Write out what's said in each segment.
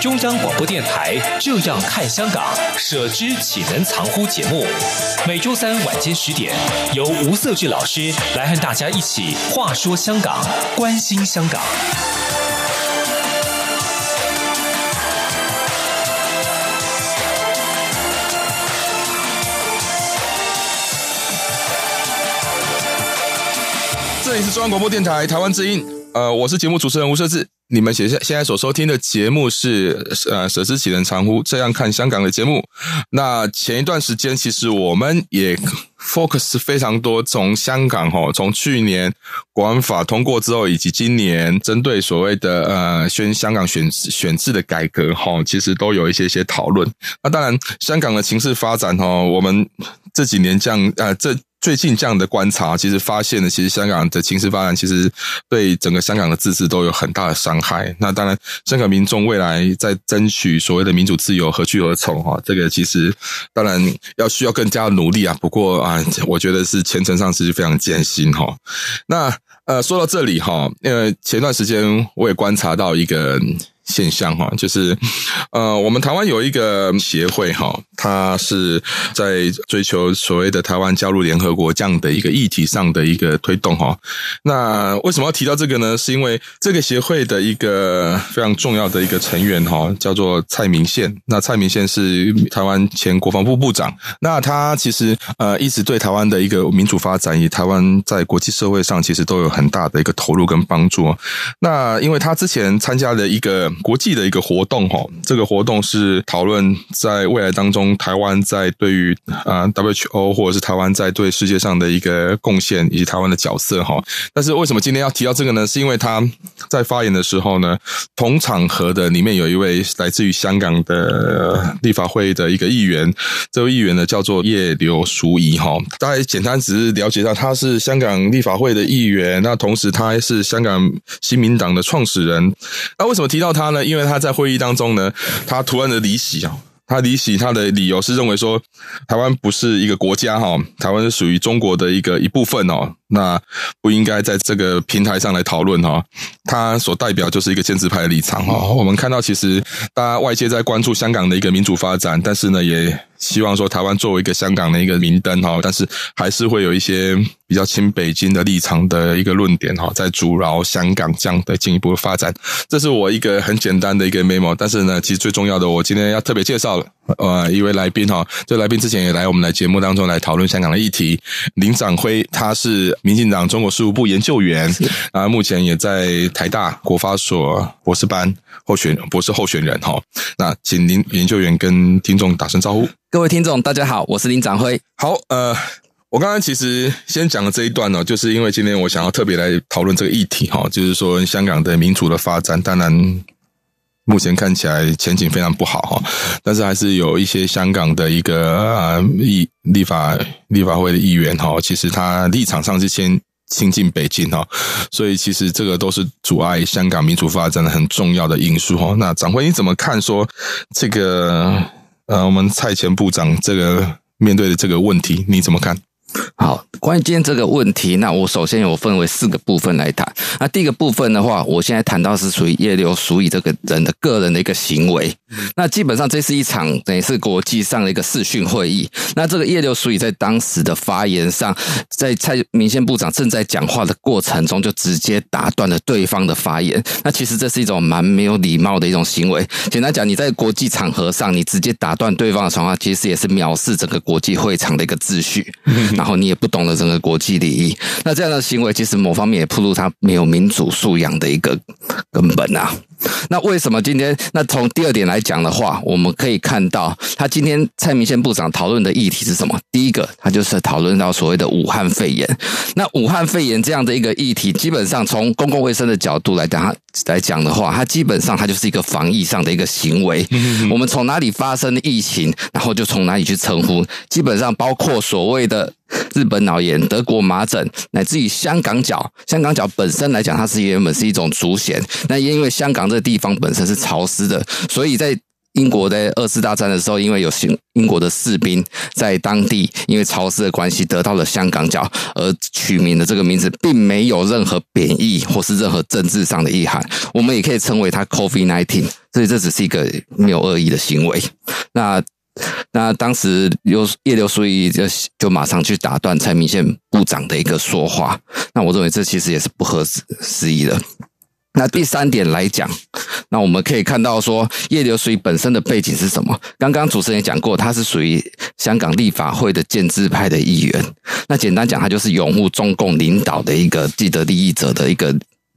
中央广播电台《这样看香港》，舍之岂能藏乎节目，每周三晚间十点，由吴瑟智老师来和大家一起话说香港，关心香港。这里是中央广播电台台湾之音，呃，我是节目主持人吴瑟智。你们现现现在所收听的节目是呃，舍之岂能藏乎？这样看香港的节目。那前一段时间，其实我们也 focus 非常多，从香港哈，从去年国安法通过之后，以及今年针对所谓的呃宣香港选选制的改革哈，其实都有一些些讨论。那当然，香港的情势发展哈，我们这几年这样呃这。最近这样的观察，其实发现呢，其实香港的情势发展，其实对整个香港的自治都有很大的伤害。那当然，香港民众未来在争取所谓的民主自由何去何从？哈，这个其实当然要需要更加努力啊。不过啊，我觉得是前程上是非常艰辛哈。那呃，说到这里哈，因为前段时间我也观察到一个。现象哈，就是呃，我们台湾有一个协会哈，它是在追求所谓的台湾加入联合国这样的一个议题上的一个推动哈。那为什么要提到这个呢？是因为这个协会的一个非常重要的一个成员哈，叫做蔡明宪。那蔡明宪是台湾前国防部部长，那他其实呃一直对台湾的一个民主发展，以台湾在国际社会上其实都有很大的一个投入跟帮助。那因为他之前参加了一个。国际的一个活动哈，这个活动是讨论在未来当中，台湾在对于啊 WHO 或者是台湾在对世界上的一个贡献以及台湾的角色哈。但是为什么今天要提到这个呢？是因为他在发言的时候呢，同场合的里面有一位来自于香港的立法会的一个议员，这位议员呢叫做叶刘淑仪哈。大家简单只是了解到他是香港立法会的议员，那同时他还是香港新民党的创始人。那为什么提到他？他呢，因为他在会议当中呢，他突然的离席啊，他离席他的理由是认为说，台湾不是一个国家哈，台湾是属于中国的一个一部分哦，那不应该在这个平台上来讨论哈，他所代表就是一个建制派的立场哈。我们看到其实大家外界在关注香港的一个民主发展，但是呢也。希望说台湾作为一个香港的一个明灯哈，但是还是会有一些比较亲北京的立场的一个论点哈，在阻挠香港这样的进一步的发展。这是我一个很简单的一个 memo，但是呢，其实最重要的，我今天要特别介绍呃一位来宾哈，这来宾之前也来我们的节目当中来讨论香港的议题，林长辉，他是民进党中国事务部研究员，啊，目前也在台大国发所博士班候选博士候选人哈。那请林研究员跟听众打声招呼。各位听众，大家好，我是林长辉。好，呃，我刚刚其实先讲的这一段呢，就是因为今天我想要特别来讨论这个议题哈，就是说香港的民主的发展，当然目前看起来前景非常不好哈，但是还是有一些香港的一个啊议立法立法会的议员哈，其实他立场上是先亲近北京哈，所以其实这个都是阻碍香港民主发展的很重要的因素哈。那长辉你怎么看说这个？呃，我们蔡前部长这个面对的这个问题，你怎么看？好，关于今天这个问题，那我首先有分为四个部分来谈。那第一个部分的话，我现在谈到是属于叶刘淑仪这个人的个人的一个行为。那基本上这是一场等于是国际上的一个视讯会议。那这个叶刘淑仪在当时的发言上，在蔡明宪部长正在讲话的过程中，就直接打断了对方的发言。那其实这是一种蛮没有礼貌的一种行为。简单讲，你在国际场合上，你直接打断对方的谈话，其实也是藐视整个国际会场的一个秩序。然后你也不懂得整个国际礼仪。那这样的行为，其实某方面也暴露他没有民主素养的一个根本啊。那为什么今天？那从第二点来讲的话，我们可以看到，他今天蔡明宪部长讨论的议题是什么？第一个，他就是讨论到所谓的武汉肺炎。那武汉肺炎这样的一个议题，基本上从公共卫生的角度来讲，来讲的话，它基本上它就是一个防疫上的一个行为。我们从哪里发生疫情，然后就从哪里去称呼。基本上包括所谓的日本脑炎、德国麻疹，乃至于香港脚。香港脚本身来讲，它是原本是一种足癣。那因为香港这地方本身是潮湿的，所以在英国在二次大战的时候，因为有英英国的士兵在当地因为潮湿的关系得到了香港脚，而取名的这个名字，并没有任何贬义或是任何政治上的意涵。我们也可以称为它 COVID-19，所以这只是一个没有恶意的行为。那那当时有叶刘淑仪就就马上去打断蔡明宪部长的一个说话。那我认为这其实也是不合时宜的。那第三点来讲，那我们可以看到说，叶刘淑本身的背景是什么？刚刚主持人也讲过，他是属于香港立法会的建制派的议员。那简单讲，他就是拥护中共领导的一个既得利益者的一个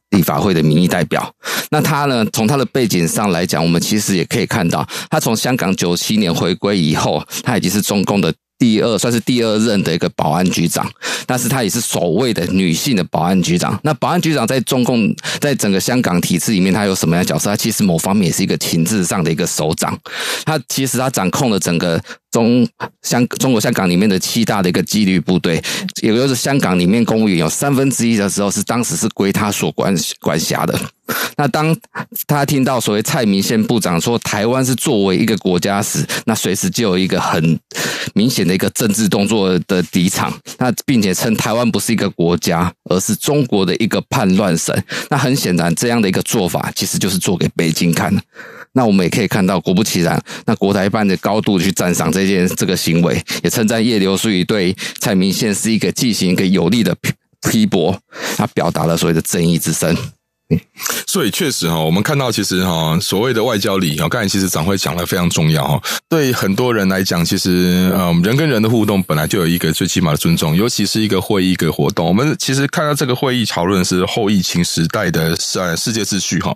立法会的民意代表。那他呢，从他的背景上来讲，我们其实也可以看到，他从香港九七年回归以后，他已经是中共的。第二算是第二任的一个保安局长，但是她也是首位的女性的保安局长。那保安局长在中共在整个香港体制里面，他有什么样的角色？他其实某方面也是一个情治上的一个首长。他其实他掌控了整个中香中国香港里面的七大的一个纪律部队，也就是香港里面公务员有三分之一的时候是当时是归他所管管辖的。那当他听到所谓蔡明宪部长说台湾是作为一个国家时，那随时就有一个很明显的一个政治动作的敌场。那并且称台湾不是一个国家，而是中国的一个叛乱省。那很显然，这样的一个做法其实就是做给北京看。那我们也可以看到，果不其然，那国台办的高度去赞赏这件这个行为，也称赞叶刘淑仪对蔡明宪是一个进行一个有力的批驳，他表达了所谓的正义之声。所以确实哈，我们看到其实哈，所谓的外交礼，刚才其实长会讲的非常重要哈。对很多人来讲，其实呃，人跟人的互动本来就有一个最起码的尊重，尤其是一个会议一个活动。我们其实看到这个会议讨论是后疫情时代的呃世界秩序哈。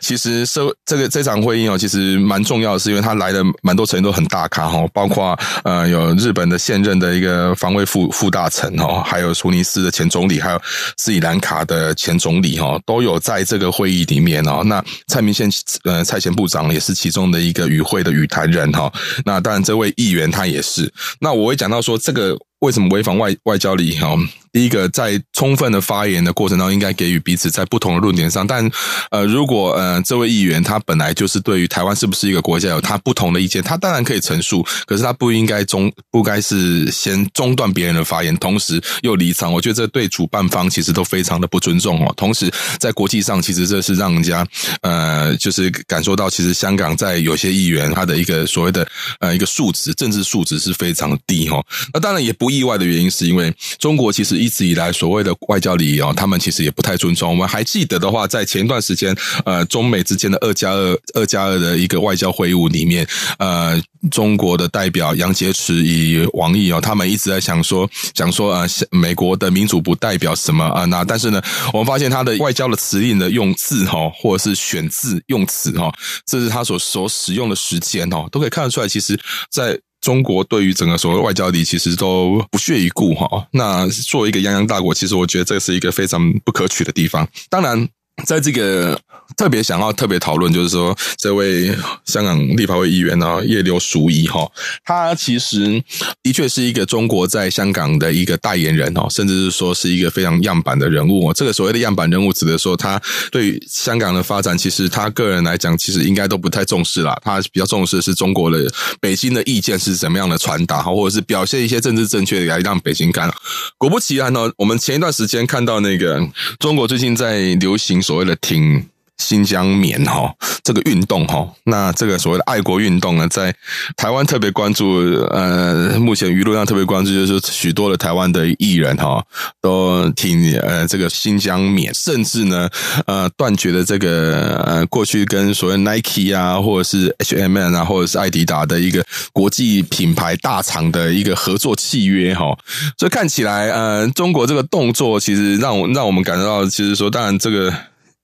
其实社这个这场会议哦，其实蛮重要的，是因为他来的蛮多成员都很大咖哈，包括呃有日本的现任的一个防卫副副大臣哦，还有苏尼斯的前总理，还有斯里兰卡的前总理哈，都有在这个会议里面哦，那蔡明宪呃蔡前部长也是其中的一个与会的与谈人哈。那当然，这位议员他也是。那我会讲到说这个。为什么违反外外交礼？哈，第一个，在充分的发言的过程当中，应该给予彼此在不同的论点上。但呃，如果呃这位议员他本来就是对于台湾是不是一个国家有他不同的意见，他当然可以陈述，可是他不应该中不该是先中断别人的发言，同时又离场。我觉得这对主办方其实都非常的不尊重哦。同时，在国际上，其实这是让人家呃，就是感受到，其实香港在有些议员他的一个所谓的呃一个素质，政治素质是非常低哈。那当然也不。意外的原因是因为中国其实一直以来所谓的外交礼仪哦，他们其实也不太尊重。我们还记得的话，在前一段时间，呃，中美之间的二加二、二加二的一个外交会晤里面，呃，中国的代表杨洁篪与王毅哦，他们一直在想说，想说呃，美国的民主不代表什么啊？那但是呢，我们发现他的外交的辞令的用字哈，或者是选字用词哈，这是他所所使用的时间哦，都可以看得出来，其实，在。中国对于整个所谓外交礼，其实都不屑一顾哈。那作为一个泱泱大国，其实我觉得这是一个非常不可取的地方。当然。在这个特别想要特别讨论，就是说，这位香港立法会议员呢，叶刘淑仪哈，他其实的确是一个中国在香港的一个代言人哦，甚至是说是一个非常样板的人物。这个所谓的样板人物，指的说他对于香港的发展，其实他个人来讲，其实应该都不太重视啦。他比较重视的是中国的北京的意见是怎么样的传达，或者是表现一些政治正确的来让北京看。果不其然呢，我们前一段时间看到那个中国最近在流行。所谓的挺新疆棉哈，这个运动哈，那这个所谓的爱国运动呢，在台湾特别关注，呃，目前舆论上特别关注，就是许多的台湾的艺人哈，都挺呃这个新疆棉，甚至呢，呃，断绝了这个呃过去跟所谓 Nike 啊，或者是 H&M 啊，或者是爱迪达的一个国际品牌大厂的一个合作契约哈，所以看起来，呃，中国这个动作其实让我让我们感觉到，其实说，当然这个。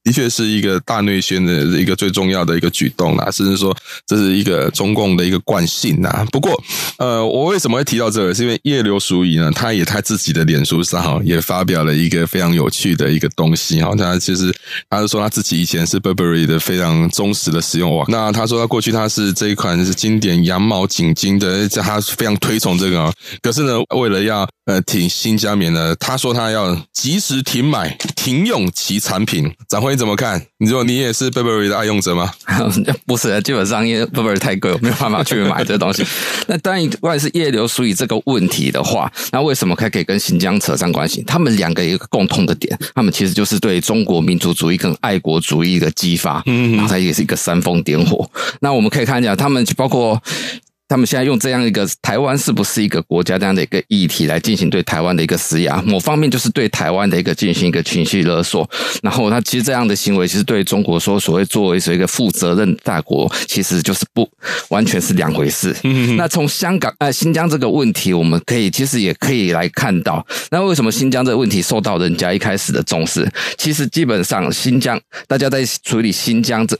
的确是一个大内宣的一个最重要的一个举动啦，甚至说这是一个中共的一个惯性呐。不过，呃，我为什么会提到这个？是因为叶刘淑仪呢，他也他自己的脸书上哈也发表了一个非常有趣的一个东西哈。他其实他是说他自己以前是 Burberry 的非常忠实的使用哇。那他说他过去他是这一款是经典羊毛颈巾的，他非常推崇这个。可是呢，为了要呃挺新疆棉呢，他说他要及时停买停用其产品。展辉。怎么看？你说你也是 Burberry 的爱用者吗？不是，基本上因为 Burberry 太贵，我没有办法去买这东西。那当然，如果是叶刘淑仪这个问题的话，那为什么还可以跟新疆扯上关系？他们两个有一个共通的点，他们其实就是对中国民族主义跟爱国主义的激发，嗯，然后它也是一个煽风点火。那我们可以看一下，他们包括。他们现在用这样一个台湾是不是一个国家这样的一个议题来进行对台湾的一个施压，某方面就是对台湾的一个进行一个情绪勒索。然后他其实这样的行为，其实对中国说所谓作为是一个负责任大国，其实就是不完全是两回事。那从香港呃新疆这个问题，我们可以其实也可以来看到，那为什么新疆这个问题受到人家一开始的重视？其实基本上新疆大家在处理新疆这。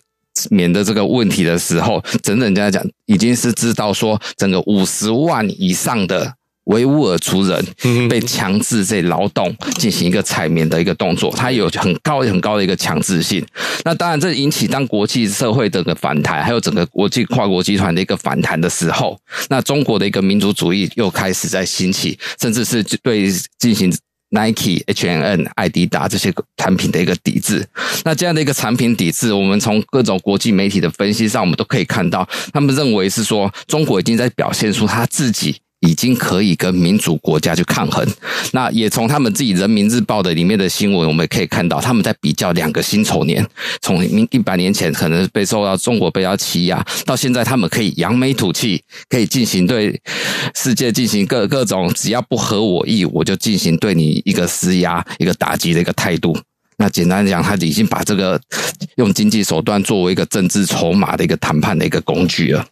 免的这个问题的时候，整整这样讲，已经是知道说，整个五十万以上的维吾尔族人被强制在劳动进行一个采棉的一个动作，它有很高很高的一个强制性。那当然，这引起当国际社会的个反弹，还有整个国际跨国集团的一个反弹的时候，那中国的一个民族主义又开始在兴起，甚至是对进行。Nike、HNN、艾迪达这些产品的一个底子，那这样的一个产品底子，我们从各种国际媒体的分析上，我们都可以看到，他们认为是说，中国已经在表现出他自己。已经可以跟民主国家去抗衡。那也从他们自己《人民日报》的里面的新闻，我们也可以看到，他们在比较两个辛丑年，从一百年前可能被受到中国被要欺压，到现在他们可以扬眉吐气，可以进行对世界进行各各种只要不合我意，我就进行对你一个施压、一个打击的一个态度。那简单讲，他已经把这个用经济手段作为一个政治筹码的一个谈判的一个工具了。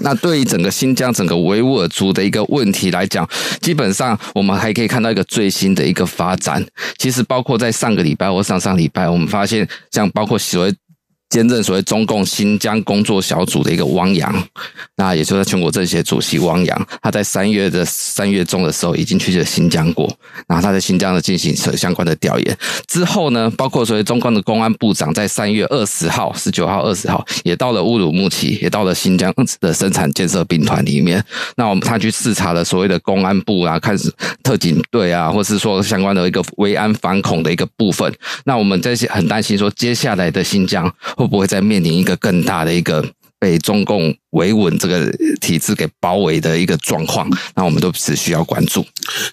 那对于整个新疆、整个维吾尔族的一个问题来讲，基本上我们还可以看到一个最新的一个发展。其实包括在上个礼拜或上上礼拜，我们发现像包括所谓。兼任所谓中共新疆工作小组的一个汪洋，那也就是全国政协主席汪洋，他在三月的三月中的时候已经去了新疆过，然后他在新疆的进行相关的调研之后呢，包括所谓中共的公安部长在三月二十号、十九号、二十号也到了乌鲁木齐，也到了新疆的生产建设兵团里面，那我们他去视察了所谓的公安部啊，看特警队啊，或是说相关的一个维安反恐的一个部分，那我们这些很担心说接下来的新疆。会不会再面临一个更大的一个被中共维稳这个体制给包围的一个状况，那我们都只需要关注。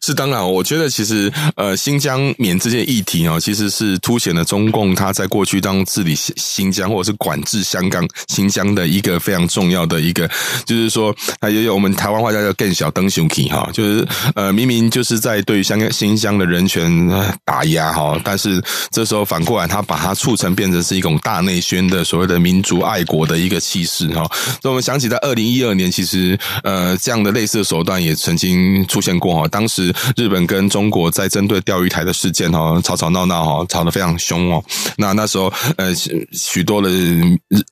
是当然，我觉得其实呃，新疆棉这件议题哦，其实是凸显了中共他在过去当治理新新疆或者是管制香港、新疆的一个非常重要的一个，就是说，它也有我们台湾话叫更小灯熊体哈，就是呃，明明就是在对于香港、新疆的人权打压哈，但是这时候反过来，他把它促成变成是一种大内宣的所谓的民族爱国的一个气势是哈，那我们。想起在二零一二年，其实呃这样的类似的手段也曾经出现过哈。当时日本跟中国在针对钓鱼台的事件哈，吵吵闹闹哈，吵得非常凶哦。那那时候呃许多的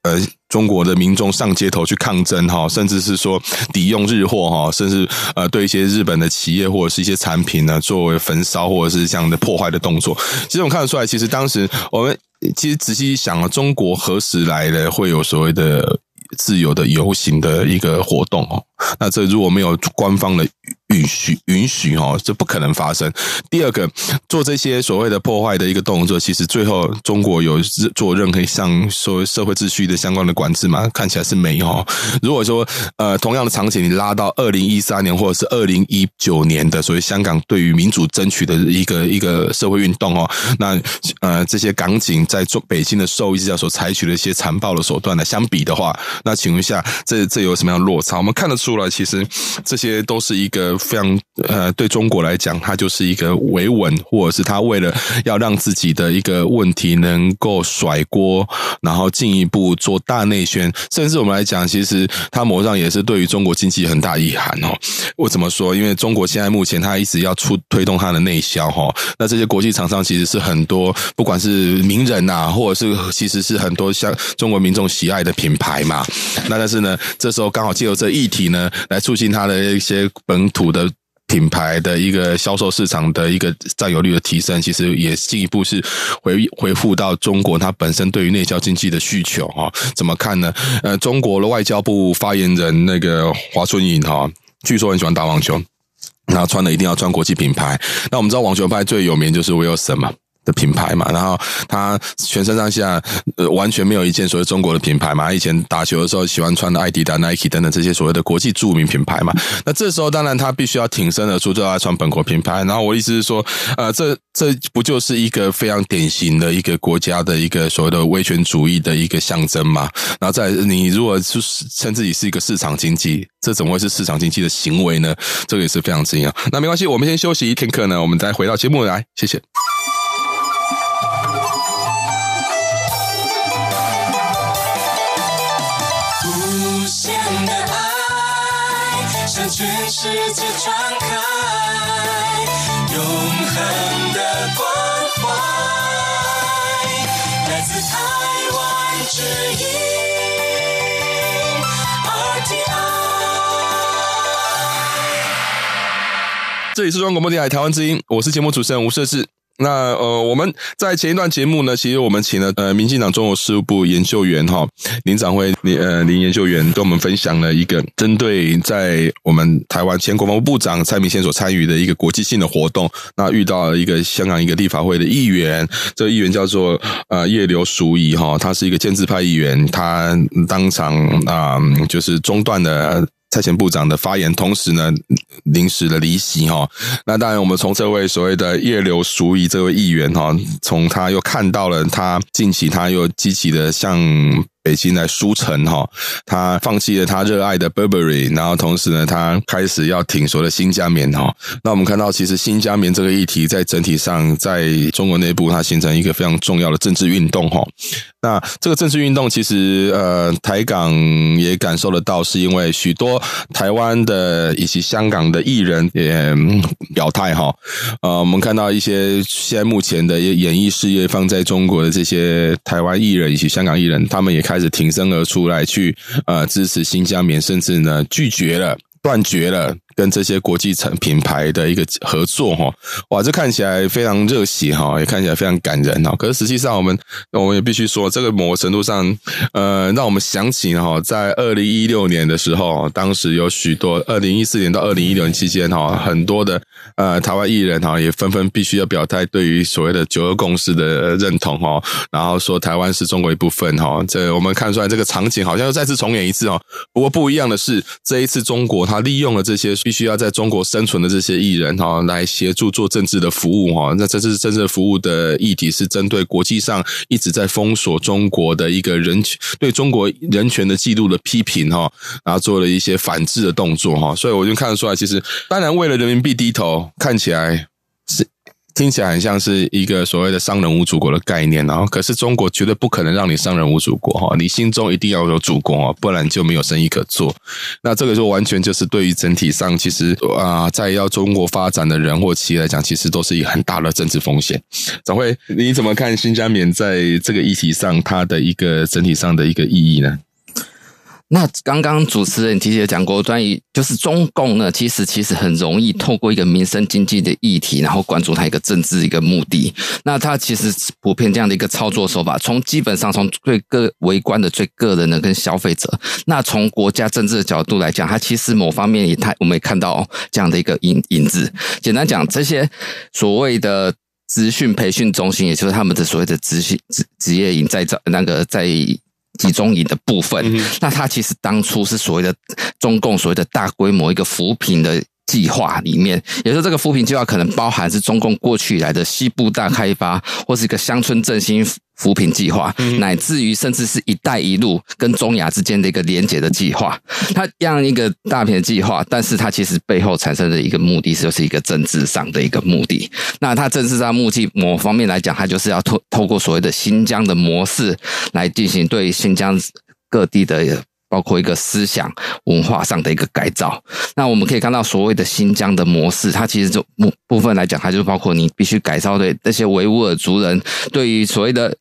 呃中国的民众上街头去抗争哈，甚至是说抵用日货哈，甚至呃对一些日本的企业或者是一些产品呢作为焚烧或者是这样的破坏的动作。其实我们看得出来，其实当时我们其实仔细想啊，中国何时来的会有所谓的？自由的游行的一个活动哦，那这如果没有官方的允许允许哦，这不可能发生。第二个，做这些所谓的破坏的一个动作，其实最后中国有做任何像所谓社会秩序的相关的管制吗？看起来是没有。如果说呃同样的场景，你拉到二零一三年或者是二零一九年的所谓香港对于民主争取的一个一个社会运动哦，那呃这些港警在做北京的受益之下所采取的一些残暴的手段来相比的话，那请问一下，这这有什么样的落差？我们看得出来，其实这些都是一个。非常呃，对中国来讲，它就是一个维稳，或者是他为了要让自己的一个问题能够甩锅，然后进一步做大内宣，甚至我们来讲，其实它某上也是对于中国经济很大意涵哦。我怎么说？因为中国现在目前它一直要出推动它的内销哈，那这些国际厂商其实是很多，不管是名人呐，或者是其实是很多像中国民众喜爱的品牌嘛。那但是呢，这时候刚好借由这议题呢，来促进它的一些本土的。品牌的一个销售市场的一个占有率的提升，其实也进一步是回回复到中国它本身对于内销经济的需求哈。怎么看呢？呃，中国的外交部发言人那个华春莹哈，据说很喜欢打网球，那穿的一定要穿国际品牌。那我们知道网球拍最有名就是 Wilson 嘛。的品牌嘛，然后他全身上下呃完全没有一件所谓中国的品牌嘛。以前打球的时候喜欢穿的艾迪达、Nike 等等这些所谓的国际著名品牌嘛。那这时候当然他必须要挺身而出，就要穿本国品牌。然后我意思是说，呃，这这不就是一个非常典型的一个国家的一个所谓的威权主义的一个象征嘛？然后在你如果是称自己是一个市场经济，这怎么会是市场经济的行为呢？这个也是非常重要。那没关系，我们先休息一天课呢，我们再回到节目来，谢谢。世界传开永恒的关怀，来自台湾之音 RTI。这里是中央广播电台台湾之音，我是节目主持人吴设志。那呃，我们在前一段节目呢，其实我们请了呃，民进党中国事务部研究员哈林长辉林呃林研究员跟我们分享了一个针对在我们台湾前国防部部长蔡明宪所参与的一个国际性的活动，那遇到了一个香港一个立法会的议员，这个议员叫做呃叶刘淑仪哈，他是一个建制派议员，他当场啊、就是中断了。蔡前部长的发言，同时呢，临时的离席哈。那当然，我们从这位所谓的叶刘淑仪这位议员哈，从他又看到了他近期他又积极的向北京来输诚哈，他放弃了他热爱的 Burberry，然后同时呢，他开始要挺所谓的新疆棉哈。那我们看到，其实新疆棉这个议题在整体上，在中国内部它形成一个非常重要的政治运动哈。那这个政治运动其实呃，台港也感受得到，是因为许多台湾的以及香港的艺人也表态哈。呃，我们看到一些现在目前的演艺事业放在中国的这些台湾艺人以及香港艺人，他们也看开始挺身而出来去呃支持新疆棉，甚至呢拒绝了、断绝了。跟这些国际产品牌的一个合作哈，哇，这看起来非常热血哈，也看起来非常感人哈。可是实际上，我们我们也必须说，这个某个程度上，呃，让我们想起哈，在二零一六年的时候，当时有许多二零一四年到二零一六年期间哈，很多的呃台湾艺人哈，也纷纷必须要表态对于所谓的九二共识的认同哈，然后说台湾是中国一部分哈。这我们看出来，这个场景好像又再次重演一次哦。不过不一样的是，这一次中国他利用了这些。必须要在中国生存的这些艺人哈，来协助做政治的服务哈。那这次政治服务的议题是针对国际上一直在封锁中国的一个人权，对中国人权的记录的批评哈，然后做了一些反制的动作哈。所以我就看得出来，其实当然为了人民币低头，看起来是。听起来很像是一个所谓的商人无祖国的概念，然后可是中国绝对不可能让你商人无祖国哈，你心中一定要有祖国哦，不然就没有生意可做。那这个就完全就是对于整体上，其实啊，在要中国发展的人或企业来讲，其实都是一个很大的政治风险。长辉，你怎么看新疆棉在这个议题上它的一个整体上的一个意义呢？那刚刚主持人其实也讲过，关于就是中共呢，其实其实很容易透过一个民生经济的议题，然后关注它一个政治一个目的。那它其实普遍这样的一个操作手法，从基本上从最个围观的最个人的跟消费者，那从国家政治的角度来讲，它其实某方面也太我们也看到这样的一个影影子。简单讲，这些所谓的资讯培训中心，也就是他们的所谓的职训职职业营在这那个在。集中营的部分，那它其实当初是所谓的中共所谓的大规模一个扶贫的。计划里面，也就是这个扶贫计划可能包含是中共过去以来的西部大开发，或是一个乡村振兴扶贫计划，乃至于甚至是一带一路跟中亚之间的一个连结的计划。它这样一个大片的计划，但是它其实背后产生的一个目的，就是一个政治上的一个目的。那它政治上目的某方面来讲，它就是要透透过所谓的新疆的模式来进行对新疆各地的。包括一个思想文化上的一个改造，那我们可以看到所谓的新疆的模式，它其实就部部分来讲，它就包括你必须改造对那些维吾尔族人对于所谓的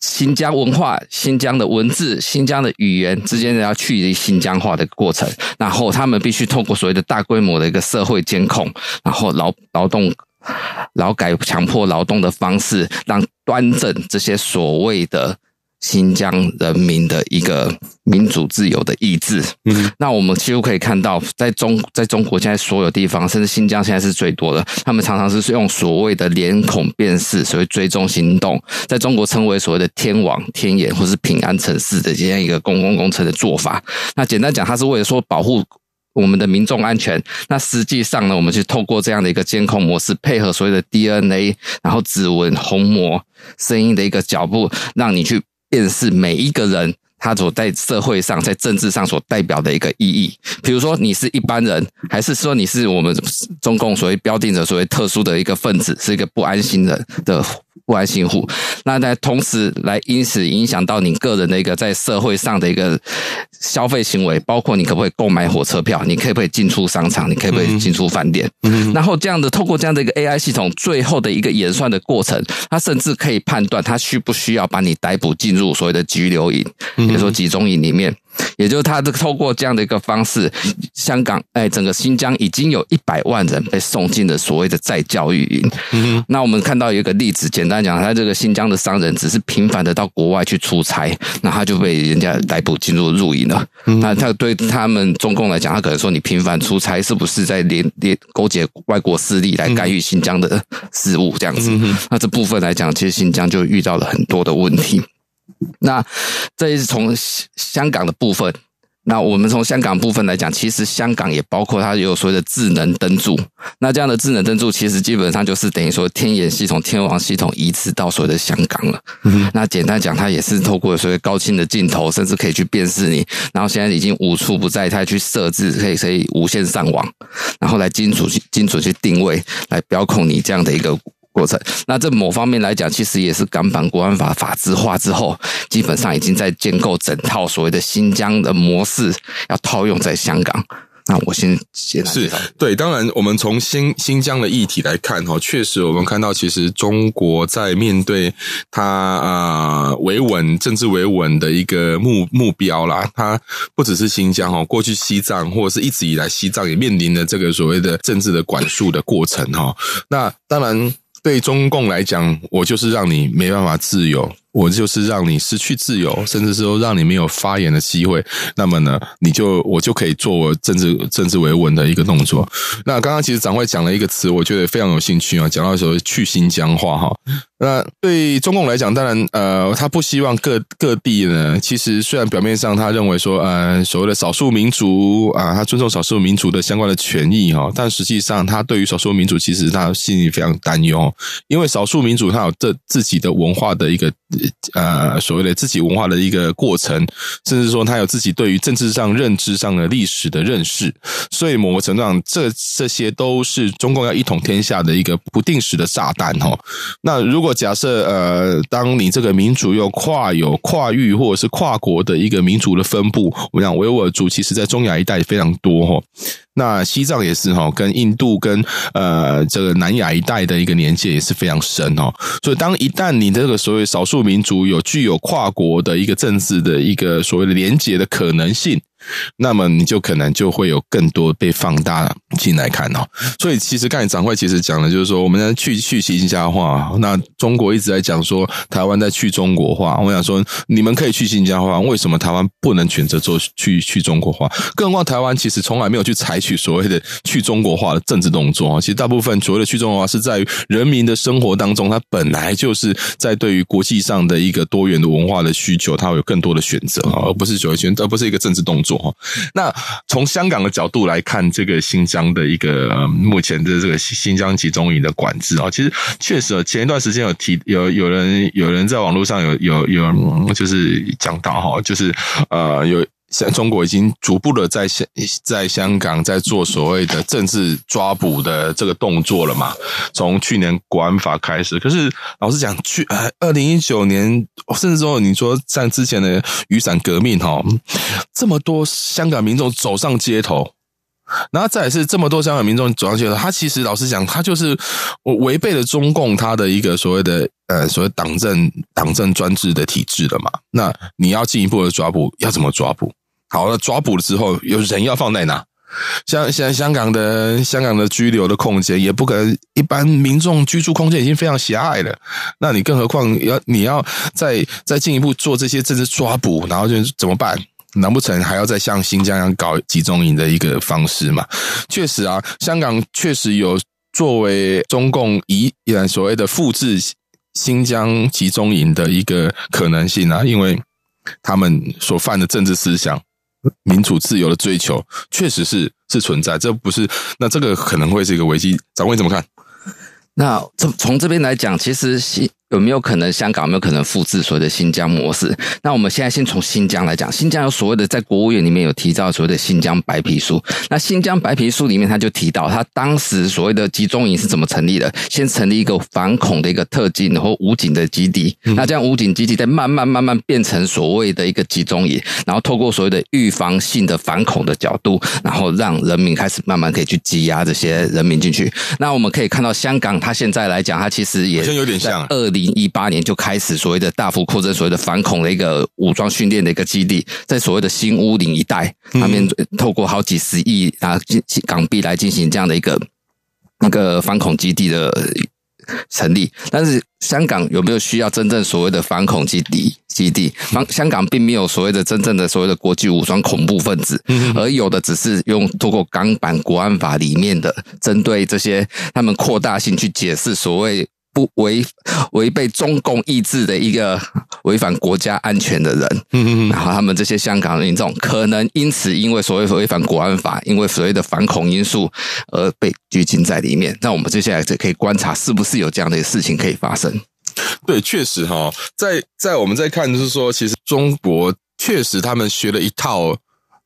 新疆文化、新疆的文字、新疆的语言之间的要去新疆化的过程，然后他们必须透过所谓的大规模的一个社会监控，然后劳劳动劳改、强迫劳动的方式，让端正这些所谓的。新疆人民的一个民主自由的意志，嗯，那我们几乎可以看到，在中在中国现在所有地方，甚至新疆现在是最多的，他们常常是用所谓的脸孔辨识，所谓追踪行动，在中国称为所谓的天网天眼或是平安城市的这样一个公共工程的做法。那简单讲，它是为了说保护我们的民众安全。那实际上呢，我们去透过这样的一个监控模式，配合所谓的 DNA，然后指纹、虹膜、声音的一个脚步，让你去。便是每一个人，他所在社会上、在政治上所代表的一个意义。比如说，你是一般人，还是说你是我们中共所谓标定的所谓特殊的一个分子，是一个不安心人的。不安心户，那在同时来因此影响到你个人的一个在社会上的一个消费行为，包括你可不可以购买火车票，你可不可以进出商场，你可不可以进出饭店，嗯，然后这样的透过这样的一个 AI 系统，最后的一个演算的过程，它甚至可以判断它需不需要把你逮捕进入所谓的拘留营，比如说集中营里面。也就是他这透过这样的一个方式，香港哎，整个新疆已经有一百万人被送进了所谓的再教育营。嗯，那我们看到有一个例子，简单讲，他这个新疆的商人只是频繁的到国外去出差，那他就被人家逮捕进入入营了。那他对他们中共来讲，他可能说你频繁出差是不是在联联勾结外国势力来干预新疆的事务这样子？那这部分来讲，其实新疆就遇到了很多的问题。那这是从香港的部分。那我们从香港部分来讲，其实香港也包括它有所谓的智能灯柱。那这样的智能灯柱，其实基本上就是等于说天眼系统、天网系统移植到所谓的香港了。嗯，那简单讲，它也是透过所谓高清的镜头，甚至可以去辨识你。然后现在已经无处不在，它去设置可以可以无线上网，然后来精准去精准去定位，来标控你这样的一个。过程，那这某方面来讲，其实也是港版国安法法制化之后，基本上已经在建构整套所谓的新疆的模式，要套用在香港。那我先先是对，当然，我们从新新疆的议题来看哈，确实我们看到，其实中国在面对它啊维稳政治维稳的一个目目标啦，它不只是新疆哈，过去西藏或者是一直以来西藏也面临的这个所谓的政治的管束的过程哈。那当然。对中共来讲，我就是让你没办法自由。我就是让你失去自由，甚至说让你没有发言的机会。那么呢，你就我就可以做我政治政治维稳的一个动作。那刚刚其实长会讲了一个词，我觉得非常有兴趣啊。讲到说去新疆化哈，那对中共来讲，当然呃，他不希望各各地呢，其实虽然表面上他认为说呃，所谓的少数民族啊，他尊重少数民族的相关的权益哈，但实际上他对于少数民族其实他心里非常担忧，因为少数民族他有这自己的文化的一个。呃，所谓的自己文化的一个过程，甚至说他有自己对于政治上认知上的历史的认识，所以某个程度上，这这些都是中共要一统天下的一个不定时的炸弹哦。那如果假设呃，当你这个民族又跨有跨域或者是跨国的一个民族的分布，我们讲维吾尔族，其实在中亚一带非常多哈。那西藏也是哈，跟印度跟呃这个南亚一带的一个连接也是非常深哦。所以当一旦你这个所谓少数民族有具有跨国的一个政治的一个所谓的连接的可能性。那么你就可能就会有更多被放大进来看哦，所以其实刚才长会其实讲的就是说，我们去去新疆化，那中国一直在讲说台湾在去中国化。我想说，你们可以去新疆化，为什么台湾不能选择做去去中国化？更何况台湾其实从来没有去采取所谓的去中国化的政治动作啊。其实大部分所谓的去中国化是在于人民的生活当中，它本来就是在对于国际上的一个多元的文化的需求，它会有更多的选择，而不是所谓选择，而不是一个政治动作。那从香港的角度来看，这个新疆的一个、目前的这个新疆集中营的管制啊，其实确实前一段时间有提有有人有人在网络上有有有就是讲到哈，就是呃有。像中国已经逐步的在香在香港在做所谓的政治抓捕的这个动作了嘛？从去年国安法开始，可是老实讲，去呃二零一九年，甚至说你说像之前的雨伞革命哈，这么多香港民众走上街头，然后再来是这么多香港民众走上街头，他其实老实讲，他就是我违背了中共他的一个所谓的呃所谓党政党政专制的体制了嘛？那你要进一步的抓捕，要怎么抓捕？好了，抓捕了之后，有人要放在哪？像现在香港的香港的居留的空间，也不可能一般民众居住空间已经非常狭隘了。那你更何况要你要再再进一步做这些政治抓捕，然后就怎么办？难不成还要再像新疆一样搞集中营的一个方式吗？确实啊，香港确实有作为中共以所谓的复制新疆集中营的一个可能性啊，因为他们所犯的政治思想。民主自由的追求确实是是存在，这不是，那这个可能会是一个危机。掌柜怎么看？那从从这边来讲，其实有没有可能香港有没有可能复制所谓的新疆模式？那我们现在先从新疆来讲，新疆有所谓的在国务院里面有提到所谓的新疆白皮书。那新疆白皮书里面他就提到，他当时所谓的集中营是怎么成立的？先成立一个反恐的一个特警或武警的基地，那这样武警基地再慢慢慢慢变成所谓的一个集中营，然后透过所谓的预防性的反恐的角度，然后让人民开始慢慢可以去挤压这些人民进去。那我们可以看到，香港它现在来讲，它其实也好像有点像二零。一八年就开始所谓的大幅扩增，所谓的反恐的一个武装训练的一个基地，在所谓的新屋岭一带，那边透过好几十亿啊港币来进行这样的一个那个反恐基地的成立。但是香港有没有需要真正所谓的反恐基地？基地，香港并没有所谓的真正的所谓的国际武装恐怖分子，而有的只是用透过港版国安法里面的针对这些他们扩大性去解释所谓。不违违背中共意志的一个违反国家安全的人，嗯嗯，然后他们这些香港民众可能因此因为所谓违反国安法，因为所谓的反恐因素而被拘禁在里面。那我们接下来就可以观察是不是有这样的事情可以发生。对，确实哈，在在我们在看就是说，其实中国确实他们学了一套。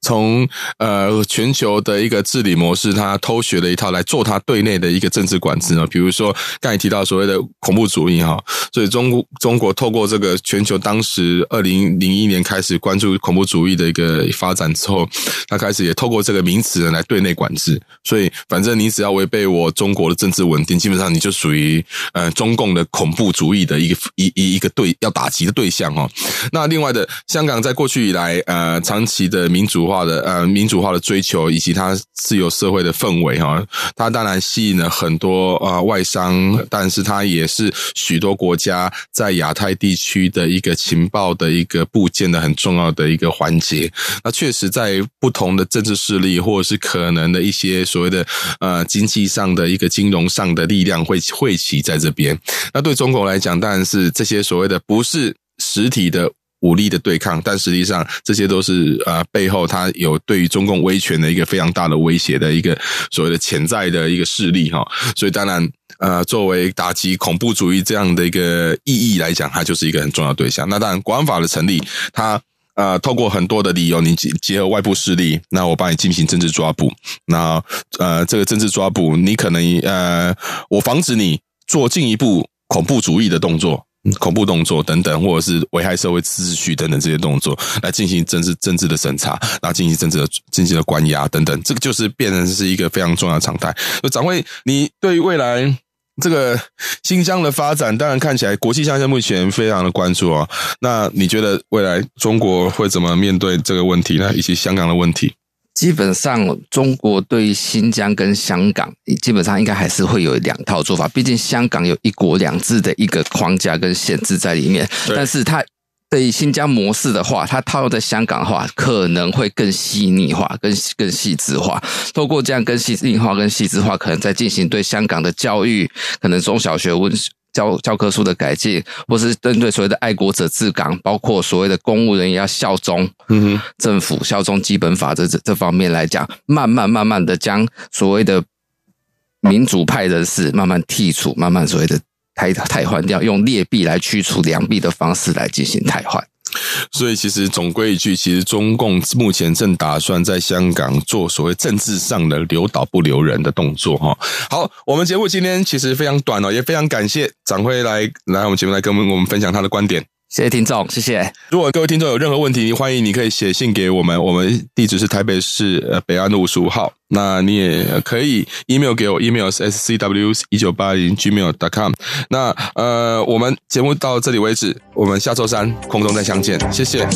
从呃全球的一个治理模式，他偷学了一套来做他对内的一个政治管制呢。比如说刚才提到所谓的恐怖主义哈，所以中中国透过这个全球当时二零零一年开始关注恐怖主义的一个发展之后，他开始也透过这个名词来对内管制。所以反正你只要违背我中国的政治稳定，基本上你就属于呃中共的恐怖主义的一个一一一个对要打击的对象哈。那另外的香港在过去以来呃长期的民主化。化的呃民主化的追求以及它自由社会的氛围哈，它当然吸引了很多呃外商，但是它也是许多国家在亚太地区的一个情报的一个部件的很重要的一个环节。那确实在不同的政治势力或者是可能的一些所谓的呃经济上的一个金融上的力量会汇集在这边。那对中国来讲，当然是这些所谓的不是实体的。武力的对抗，但实际上这些都是呃背后它有对于中共威权的一个非常大的威胁的一个所谓的潜在的一个势力哈，所以当然呃作为打击恐怖主义这样的一个意义来讲，它就是一个很重要对象。那当然国安法的成立，它呃透过很多的理由，你结结合外部势力，那我帮你进行政治抓捕，那呃这个政治抓捕，你可能呃我防止你做进一步恐怖主义的动作。恐怖动作等等，或者是危害社会秩序等等这些动作，来进行政治政治的审查，然后进行政治的进行的关押等等，这个就是变成是一个非常重要的常态。那长会，你对于未来这个新疆的发展，当然看起来国际上现在目前非常的关注啊。那你觉得未来中国会怎么面对这个问题呢？以及香港的问题？基本上，中国对于新疆跟香港，基本上应该还是会有两套做法。毕竟香港有一国两制的一个框架跟限制在里面，但是它对于新疆模式的话，它套用在香港的话，可能会更细腻化、更更细致化。透过这样更细腻化、更细致化，可能在进行对香港的教育，可能中小学文教教科书的改进，或是针对所谓的爱国者治港，包括所谓的公务人员要效忠，嗯哼，政府效忠基本法这这这方面来讲，慢慢慢慢的将所谓的民主派人士慢慢剔除，慢慢所谓的汰汰换掉，用劣币来驱除良币的方式来进行汰换。所以，其实总归一句，其实中共目前正打算在香港做所谓政治上的留岛不留人的动作，哈。好，我们节目今天其实非常短哦，也非常感谢展辉来来我们节目来跟我们我们分享他的观点。谢谢听众，谢谢。如果各位听众有任何问题，欢迎你可以写信给我们，我们地址是台北市呃北安路五十五号。那你也可以 email 给我，email 是 scw 一九八零 gmail.com。那呃，我们节目到这里为止，我们下周三空中再相见，谢谢。